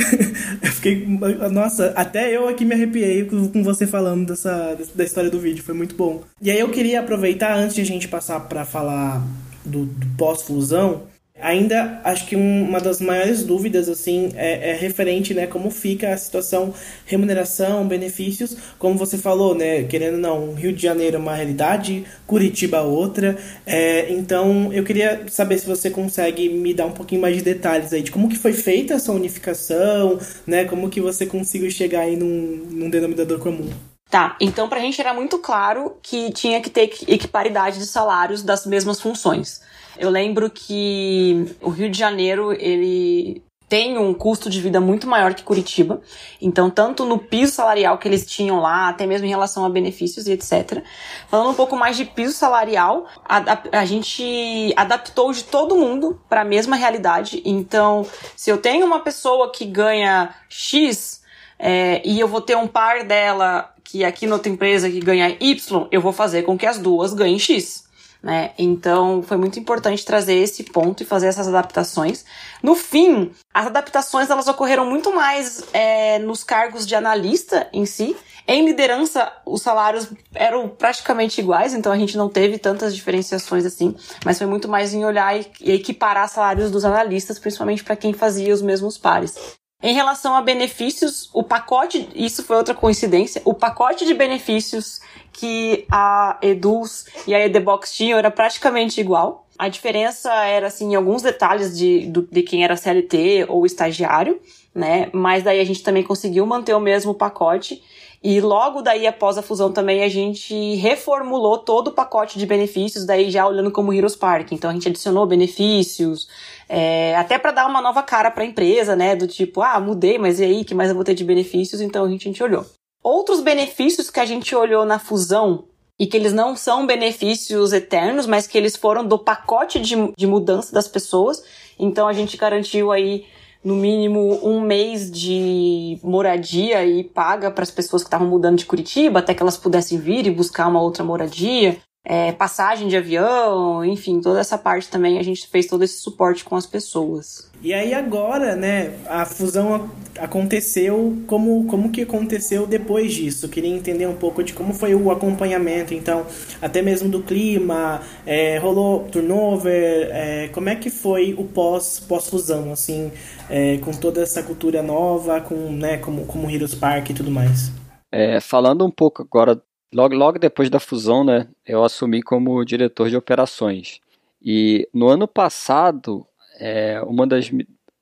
(laughs) eu fiquei. Nossa, até eu aqui me arrepiei com você falando dessa, da história do vídeo. Foi muito bom. E aí eu queria aproveitar, antes de a gente passar para falar do, do pós-fusão, Ainda acho que uma das maiores dúvidas assim é, é, referente, né, como fica a situação remuneração, benefícios, como você falou, né, querendo não, Rio de Janeiro é uma realidade, Curitiba outra. É, então eu queria saber se você consegue me dar um pouquinho mais de detalhes aí de como que foi feita essa unificação, né, como que você conseguiu chegar aí num, num denominador comum.
Tá, então pra gente era muito claro que tinha que ter equiparidade de salários das mesmas funções. Eu lembro que o Rio de Janeiro, ele tem um custo de vida muito maior que Curitiba. Então, tanto no piso salarial que eles tinham lá, até mesmo em relação a benefícios e etc. Falando um pouco mais de piso salarial, a, a gente adaptou de todo mundo para a mesma realidade. Então, se eu tenho uma pessoa que ganha X é, e eu vou ter um par dela que aqui na outra empresa que ganha Y, eu vou fazer com que as duas ganhem X né? Então foi muito importante trazer esse ponto e fazer essas adaptações. No fim, as adaptações elas ocorreram muito mais é, nos cargos de analista em si. Em liderança, os salários eram praticamente iguais, então a gente não teve tantas diferenciações assim, mas foi muito mais em olhar e, equiparar salários dos analistas, principalmente para quem fazia os mesmos pares. Em relação a benefícios, o pacote, isso foi outra coincidência, o pacote de benefícios que a Eduz e a Edebox tinham era praticamente igual. A diferença era, assim, em alguns detalhes de, de quem era CLT ou estagiário, né? Mas daí a gente também conseguiu manter o mesmo pacote. E logo daí, após a fusão também, a gente reformulou todo o pacote de benefícios, daí já olhando como Heroes Park. Então a gente adicionou benefícios, é, até para dar uma nova cara para a empresa, né? Do tipo, ah, mudei, mas e aí, que mais eu vou ter de benefícios? Então a gente, a gente olhou. Outros benefícios que a gente olhou na fusão e que eles não são benefícios eternos, mas que eles foram do pacote de, de mudança das pessoas. Então a gente garantiu aí no mínimo um mês de moradia e paga para as pessoas que estavam mudando de Curitiba, até que elas pudessem vir e buscar uma outra moradia é, passagem de avião, enfim, toda essa parte também a gente fez todo esse suporte com as pessoas.
E aí agora, né, a fusão aconteceu, como, como que aconteceu depois disso? Eu queria entender um pouco de como foi o acompanhamento, então, até mesmo do clima, é, rolou turnover, é, como é que foi o pós, pós-fusão, assim, é, com toda essa cultura nova, com, né, como, como Heroes Park e tudo mais?
É, falando um pouco agora Logo, logo depois da fusão, né, eu assumi como diretor de operações. E no ano passado, é, uma das,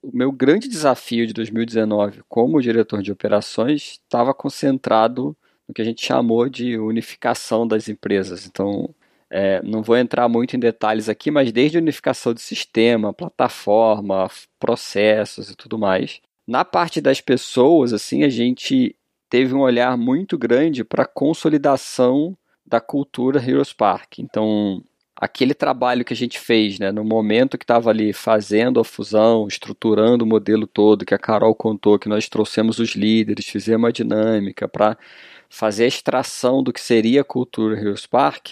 o meu grande desafio de 2019 como diretor de operações estava concentrado no que a gente chamou de unificação das empresas. Então, é, não vou entrar muito em detalhes aqui, mas desde unificação de sistema, plataforma, processos e tudo mais. Na parte das pessoas, assim, a gente teve um olhar muito grande para a consolidação da cultura Heroes Park. Então, aquele trabalho que a gente fez, né, no momento que estava ali fazendo a fusão, estruturando o modelo todo, que a Carol contou, que nós trouxemos os líderes, fizemos a dinâmica para fazer a extração do que seria a cultura Heroes Park,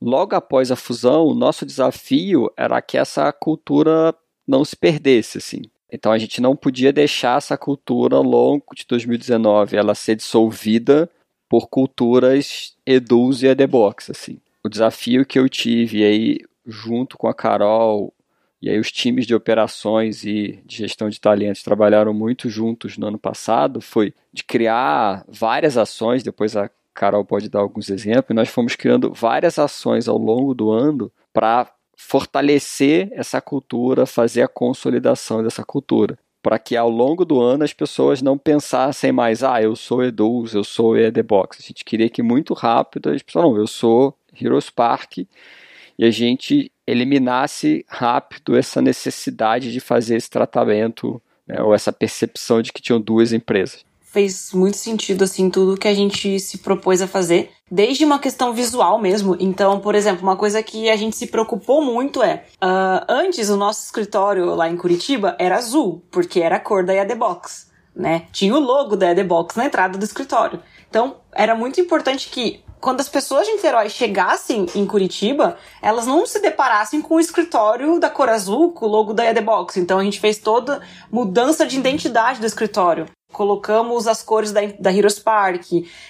logo após a fusão, o nosso desafio era que essa cultura não se perdesse, assim. Então a gente não podia deixar essa cultura ao longo de 2019 ela ser dissolvida por culturas Eduz e Edebox, assim. O desafio que eu tive aí junto com a Carol e aí os times de operações e de gestão de talentos trabalharam muito juntos no ano passado foi de criar várias ações, depois a Carol pode dar alguns exemplos, nós fomos criando várias ações ao longo do ano para fortalecer essa cultura, fazer a consolidação dessa cultura. Para que ao longo do ano as pessoas não pensassem mais, ah, eu sou Eduz, eu sou Edebox. A gente queria que muito rápido as pessoas, não, eu sou Heroes Park, e a gente eliminasse rápido essa necessidade de fazer esse tratamento, né, ou essa percepção de que tinham duas empresas.
Fez muito sentido, assim, tudo que a gente se propôs a fazer, desde uma questão visual mesmo. Então, por exemplo, uma coisa que a gente se preocupou muito é: uh, antes o nosso escritório lá em Curitiba era azul, porque era a cor da Box, né? Tinha o logo da Box na entrada do escritório. Então, era muito importante que quando as pessoas de Niterói chegassem em Curitiba, elas não se deparassem com o escritório da cor azul, com o logo da Box. Então a gente fez toda mudança de identidade do escritório colocamos as cores da, da Heroes Park,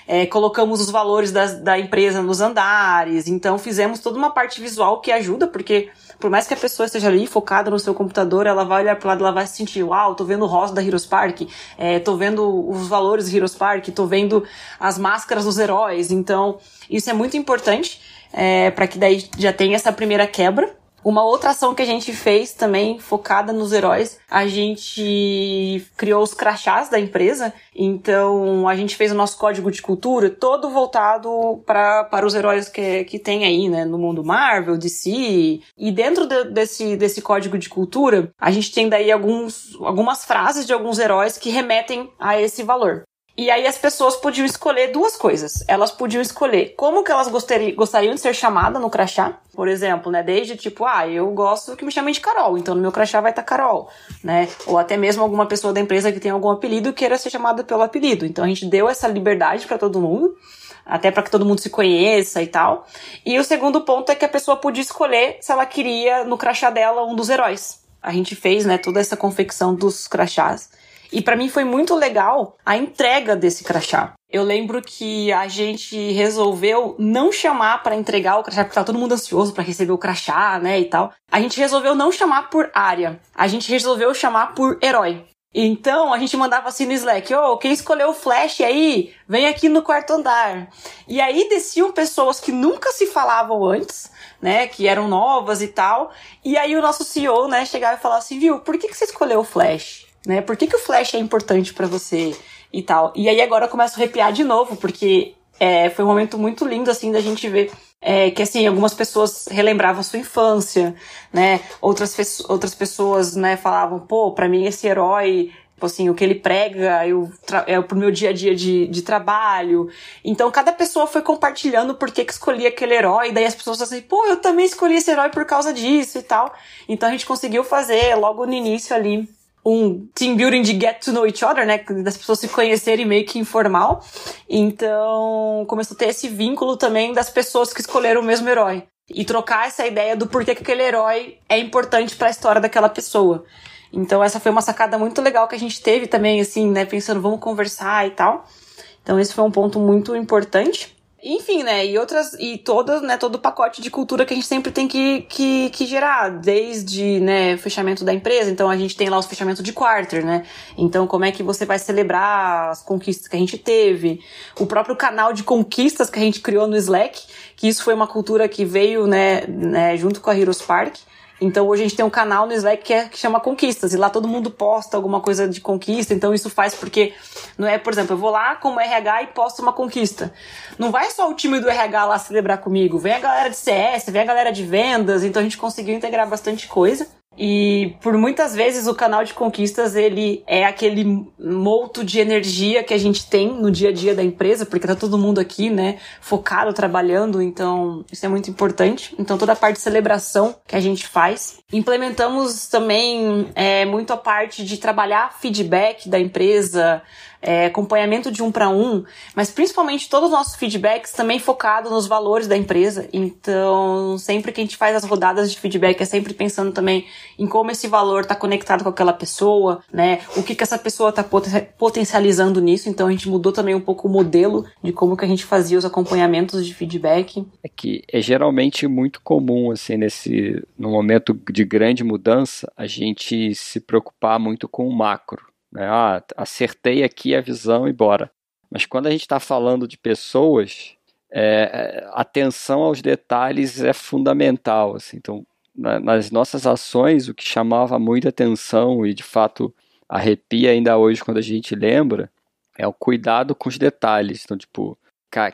é, colocamos os valores da, da empresa nos andares, então fizemos toda uma parte visual que ajuda, porque por mais que a pessoa esteja ali focada no seu computador, ela vai olhar para lado, ela vai se sentir, uau, tô vendo o rosa da Heroes Park, é, tô vendo os valores do Heroes Park, tô vendo as máscaras dos heróis, então isso é muito importante é, para que daí já tenha essa primeira quebra. Uma outra ação que a gente fez também, focada nos heróis, a gente criou os crachás da empresa. Então, a gente fez o nosso código de cultura todo voltado pra, para os heróis que, que tem aí, né? No mundo Marvel, DC. E dentro de, desse, desse código de cultura, a gente tem daí alguns, algumas frases de alguns heróis que remetem a esse valor. E aí as pessoas podiam escolher duas coisas. Elas podiam escolher como que elas gostariam, de ser chamadas no crachá. Por exemplo, né? Desde tipo, ah, eu gosto que me chamem de Carol, então no meu crachá vai estar tá Carol, né? Ou até mesmo alguma pessoa da empresa que tem algum apelido queira ser chamada pelo apelido. Então a gente deu essa liberdade para todo mundo, até para que todo mundo se conheça e tal. E o segundo ponto é que a pessoa podia escolher se ela queria no crachá dela um dos heróis. A gente fez, né, toda essa confecção dos crachás. E para mim foi muito legal a entrega desse crachá. Eu lembro que a gente resolveu não chamar para entregar o crachá, porque tava todo mundo ansioso para receber o crachá, né, e tal. A gente resolveu não chamar por área. A gente resolveu chamar por herói. Então a gente mandava assim no Slack, ô, oh, quem escolheu o Flash aí, vem aqui no quarto andar. E aí desciam pessoas que nunca se falavam antes, né, que eram novas e tal. E aí o nosso CEO, né, chegava e falava assim, viu, por que, que você escolheu o Flash? Né? Por que, que o Flash é importante para você e tal? E aí agora eu começo a arrepiar de novo, porque é, foi um momento muito lindo, assim, da gente ver é, que, assim, algumas pessoas relembravam sua infância, né? Outras, outras pessoas, né, falavam, pô, pra mim esse herói tipo assim, o que ele prega eu, é pro meu dia a dia de, de trabalho. Então, cada pessoa foi compartilhando por que, que escolhia aquele herói, daí as pessoas assim, pô, eu também escolhi esse herói por causa disso e tal. Então, a gente conseguiu fazer logo no início ali um team building de get to know each other, né? Das pessoas se conhecerem meio que informal. Então, começou a ter esse vínculo também das pessoas que escolheram o mesmo herói. E trocar essa ideia do porquê que aquele herói é importante para a história daquela pessoa. Então, essa foi uma sacada muito legal que a gente teve também, assim, né? Pensando, vamos conversar e tal. Então, esse foi um ponto muito importante. Enfim, né? E outras. E todo, né, todo o pacote de cultura que a gente sempre tem que, que, que gerar. Desde, né, fechamento da empresa. Então a gente tem lá os fechamentos de quarter, né? Então, como é que você vai celebrar as conquistas que a gente teve? O próprio canal de conquistas que a gente criou no Slack, que isso foi uma cultura que veio, né, né junto com a Heroes Park. Então hoje a gente tem um canal no Slack que, é, que chama Conquistas, e lá todo mundo posta alguma coisa de conquista, então isso faz porque, não é, por exemplo, eu vou lá como RH e posto uma conquista. Não vai só o time do RH lá celebrar comigo, vem a galera de CS, vem a galera de vendas, então a gente conseguiu integrar bastante coisa. E por muitas vezes o canal de conquistas ele é aquele molto de energia que a gente tem no dia a dia da empresa, porque tá todo mundo aqui, né, focado, trabalhando, então isso é muito importante. Então toda a parte de celebração que a gente faz. Implementamos também é, muito a parte de trabalhar feedback da empresa, é, acompanhamento de um para um, mas principalmente todos os nossos feedbacks também focado nos valores da empresa. Então, sempre que a gente faz as rodadas de feedback, é sempre pensando também em como esse valor está conectado com aquela pessoa, né? O que que essa pessoa está potencializando nisso. Então, a gente mudou também um pouco o modelo de como que a gente fazia os acompanhamentos de feedback.
É que é geralmente muito comum, assim, nesse no momento de grande mudança, a gente se preocupar muito com o macro. Né? Ah, acertei aqui a visão e bora. Mas quando a gente está falando de pessoas, é, atenção aos detalhes é fundamental. Assim. Então, na, nas nossas ações, o que chamava muita atenção e de fato arrepia ainda hoje quando a gente lembra é o cuidado com os detalhes. Então, tipo,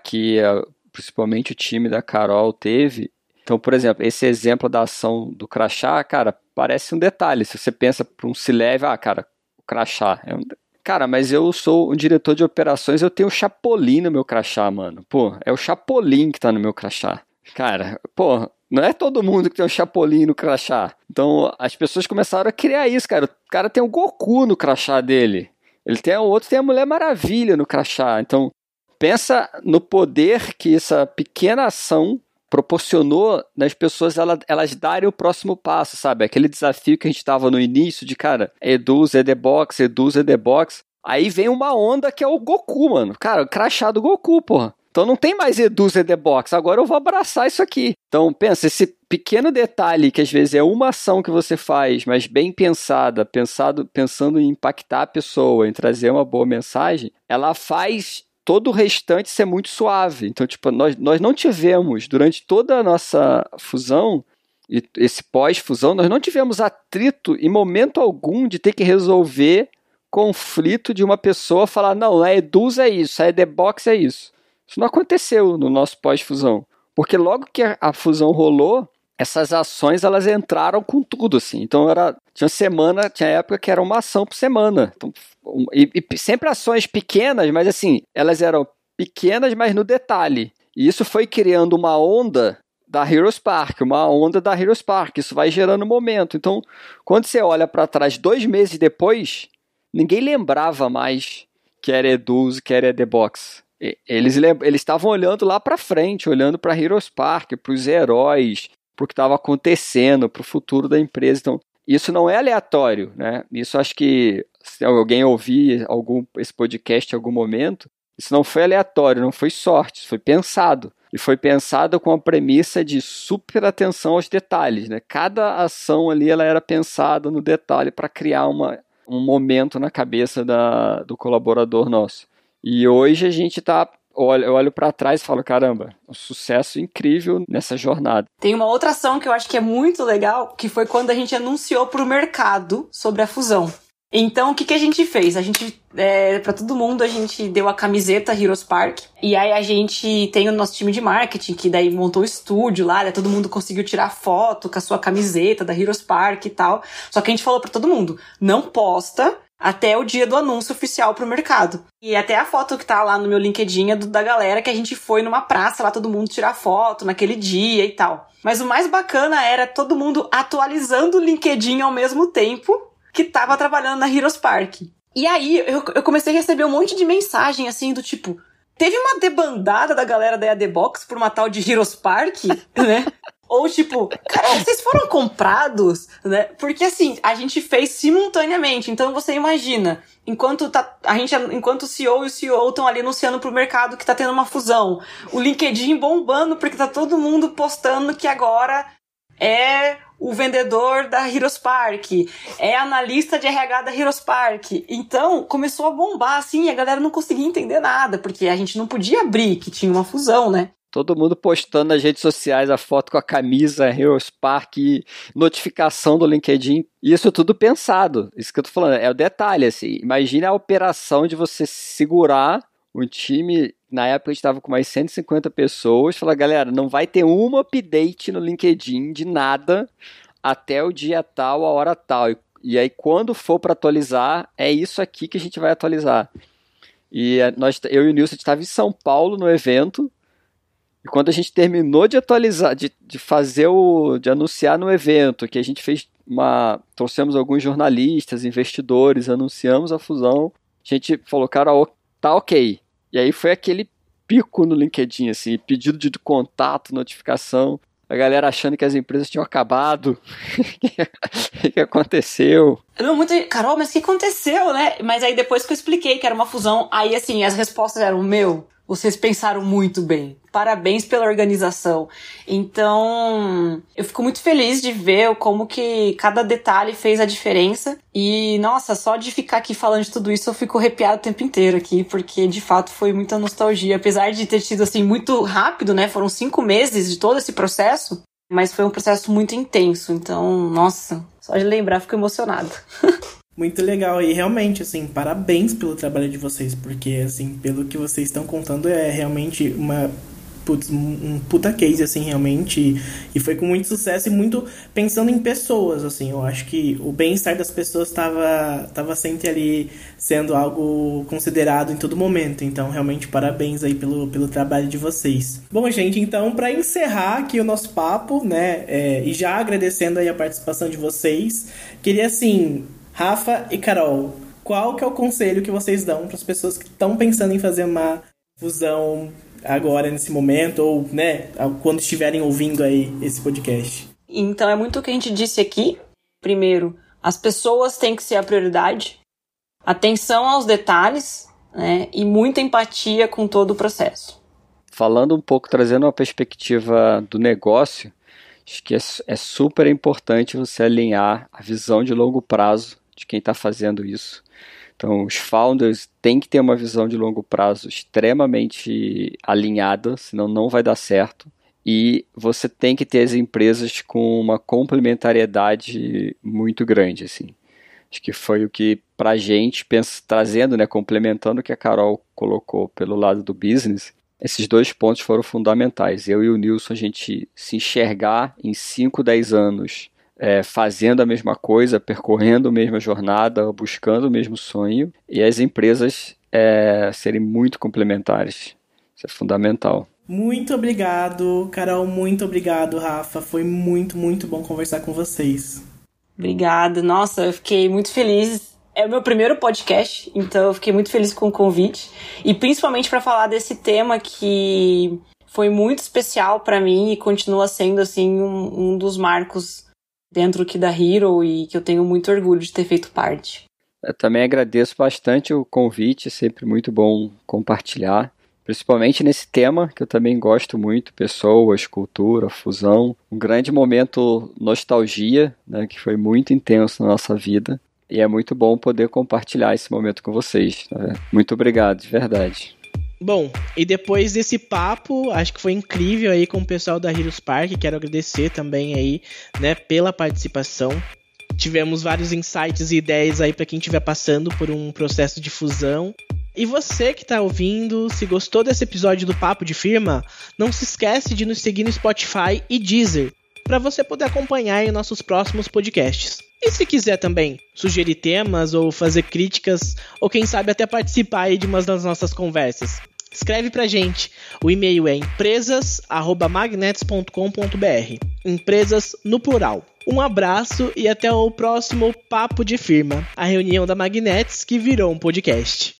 que é, principalmente o time da Carol teve. Então, por exemplo, esse exemplo da ação do crachá, cara, parece um detalhe. Se você pensa para um se leve, ah, cara, crachá. Um, Cara, mas eu sou um diretor de operações, eu tenho o Chapolin no meu crachá, mano. Pô, é o Chapolin que tá no meu crachá. Cara, pô, não é todo mundo que tem um Chapolin no crachá. Então, as pessoas começaram a criar isso, cara. O cara tem o Goku no crachá dele. Ele tem o outro tem a Mulher Maravilha no crachá. Então, pensa no poder que essa pequena ação proporcionou nas pessoas elas, elas darem o próximo passo, sabe? Aquele desafio que a gente estava no início de, cara, Eduz, Edebox, Eduz, Edebox. Aí vem uma onda que é o Goku, mano. Cara, o crachá do Goku, porra. Então não tem mais Eduz Edebox, agora eu vou abraçar isso aqui. Então pensa, esse pequeno detalhe que às vezes é uma ação que você faz, mas bem pensada, pensado, pensando em impactar a pessoa, em trazer uma boa mensagem, ela faz todo o restante ser muito suave. Então, tipo, nós, nós não tivemos, durante toda a nossa fusão, e esse pós-fusão, nós não tivemos atrito em momento algum de ter que resolver conflito de uma pessoa falar, não, a Eduz é isso, a Edebox é isso. Isso não aconteceu no nosso pós-fusão. Porque logo que a fusão rolou, essas ações elas entraram com tudo, assim. Então era. Tinha semana, tinha época que era uma ação por semana. Então e, e sempre ações pequenas, mas assim, elas eram pequenas, mas no detalhe. E isso foi criando uma onda da Heroes Park, uma onda da Heroes Park. Isso vai gerando momento. Então, quando você olha para trás dois meses depois, ninguém lembrava mais que era Eduz, que era The Box. Eles eles estavam olhando lá para frente, olhando para Heroes Park, para os heróis, para o que estava acontecendo, para o futuro da empresa. Então, isso não é aleatório, né? Isso acho que se alguém ouvir algum, esse podcast em algum momento, isso não foi aleatório, não foi sorte, foi pensado. E foi pensado com a premissa de super atenção aos detalhes. Né? Cada ação ali ela era pensada no detalhe para criar uma, um momento na cabeça da, do colaborador nosso. E hoje a gente está eu olho para trás e falo, caramba, um sucesso incrível nessa jornada.
Tem uma outra ação que eu acho que é muito legal, que foi quando a gente anunciou para o mercado sobre a fusão. Então, o que, que a gente fez? A gente, é, para todo mundo, a gente deu a camiseta Heroes Park. E aí a gente tem o nosso time de marketing, que daí montou o estúdio lá, né? todo mundo conseguiu tirar foto com a sua camiseta da Heroes Park e tal. Só que a gente falou para todo mundo, não posta até o dia do anúncio oficial pro mercado. E até a foto que tá lá no meu LinkedIn é do, da galera que a gente foi numa praça lá, todo mundo tirar foto naquele dia e tal. Mas o mais bacana era todo mundo atualizando o LinkedIn ao mesmo tempo que tava trabalhando na Heroes Park. E aí eu, eu comecei a receber um monte de mensagem assim do tipo. Teve uma debandada da galera da EAD Box por uma tal de Heroes Park, (laughs) né? Ou tipo, cara, vocês foram comprados, né? Porque assim, a gente fez simultaneamente. Então você imagina, enquanto tá, a gente, enquanto o CEO e o CEO estão ali anunciando pro mercado que tá tendo uma fusão, o LinkedIn bombando porque tá todo mundo postando que agora é o vendedor da Heroes Park, é analista de RH da Heroes Park. Então, começou a bombar assim, e a galera não conseguia entender nada, porque a gente não podia abrir que tinha uma fusão, né?
Todo mundo postando nas redes sociais a foto com a camisa Heroes Park, notificação do LinkedIn. Isso tudo pensado. Isso que eu tô falando. É o detalhe, assim. Imagina a operação de você segurar um time. Na época estava com mais 150 pessoas. Falar, galera, não vai ter um update no LinkedIn de nada até o dia tal, a hora tal. E aí, quando for para atualizar, é isso aqui que a gente vai atualizar. E eh, nós, eu e o Nilson estava em São Paulo no evento e quando a gente terminou de atualizar, de, de fazer o. de anunciar no evento, que a gente fez uma. trouxemos alguns jornalistas, investidores, anunciamos a fusão, a gente falou, cara, tá ok. E aí foi aquele pico no LinkedIn, assim, pedido de contato, notificação, a galera achando que as empresas tinham acabado. (laughs) O que aconteceu?
Não, muito. Carol, mas o que aconteceu, né? Mas aí depois que eu expliquei que era uma fusão, aí assim, as respostas eram: meu, vocês pensaram muito bem. Parabéns pela organização. Então, eu fico muito feliz de ver como que cada detalhe fez a diferença. E, nossa, só de ficar aqui falando de tudo isso, eu fico arrepiado o tempo inteiro aqui, porque de fato foi muita nostalgia. Apesar de ter sido assim muito rápido, né? Foram cinco meses de todo esse processo, mas foi um processo muito intenso. Então, nossa, só de lembrar fico emocionado. (laughs)
Muito legal e realmente, assim, parabéns pelo trabalho de vocês, porque, assim, pelo que vocês estão contando, é realmente uma putz, um puta case, assim, realmente. E foi com muito sucesso e muito pensando em pessoas, assim. Eu acho que o bem-estar das pessoas estava tava sempre ali sendo algo considerado em todo momento. Então, realmente, parabéns aí pelo, pelo trabalho de vocês. Bom, gente, então, para encerrar aqui o nosso papo, né, é, e já agradecendo aí a participação de vocês, queria, assim, Rafa e Carol, qual que é o conselho que vocês dão para as pessoas que estão pensando em fazer uma fusão agora nesse momento ou, né, quando estiverem ouvindo aí esse podcast?
Então é muito o que a gente disse aqui. Primeiro, as pessoas têm que ser a prioridade, atenção aos detalhes, né, e muita empatia com todo o processo.
Falando um pouco, trazendo uma perspectiva do negócio, acho que é, é super importante você alinhar a visão de longo prazo de quem está fazendo isso então, os founders têm que ter uma visão de longo prazo extremamente alinhada, senão não vai dar certo. E você tem que ter as empresas com uma complementariedade muito grande, assim. Acho que foi o que, para a gente, pensa, trazendo, né, complementando o que a Carol colocou pelo lado do business, esses dois pontos foram fundamentais. Eu e o Nilson, a gente se enxergar em 5, 10 anos é, fazendo a mesma coisa, percorrendo a mesma jornada, buscando o mesmo sonho, e as empresas é, serem muito complementares. Isso é fundamental.
Muito obrigado, Carol. Muito obrigado, Rafa. Foi muito, muito bom conversar com vocês.
Obrigada. Nossa, eu fiquei muito feliz. É o meu primeiro podcast, então eu fiquei muito feliz com o convite. E principalmente para falar desse tema que foi muito especial para mim e continua sendo assim um, um dos marcos dentro aqui da Hero e que eu tenho muito orgulho de ter feito parte.
Eu também agradeço bastante o convite, sempre muito bom compartilhar, principalmente nesse tema que eu também gosto muito, pessoas, cultura, fusão, um grande momento nostalgia, né, que foi muito intenso na nossa vida. E é muito bom poder compartilhar esse momento com vocês. Né? Muito obrigado, de verdade.
Bom, e depois desse papo, acho que foi incrível aí com o pessoal da Heroes Park, quero agradecer também aí, né, pela participação. Tivemos vários insights e ideias aí para quem estiver passando por um processo de fusão. E você que está ouvindo, se gostou desse episódio do Papo de Firma, não se esquece de nos seguir no Spotify e Deezer, para você poder acompanhar nossos próximos podcasts. E se quiser também sugerir temas ou fazer críticas, ou quem sabe até participar de umas das nossas conversas, escreve pra gente. O e-mail é empresas@magnets.com.br. Empresas no plural. Um abraço e até o próximo Papo de Firma, a reunião da Magnets que virou um podcast.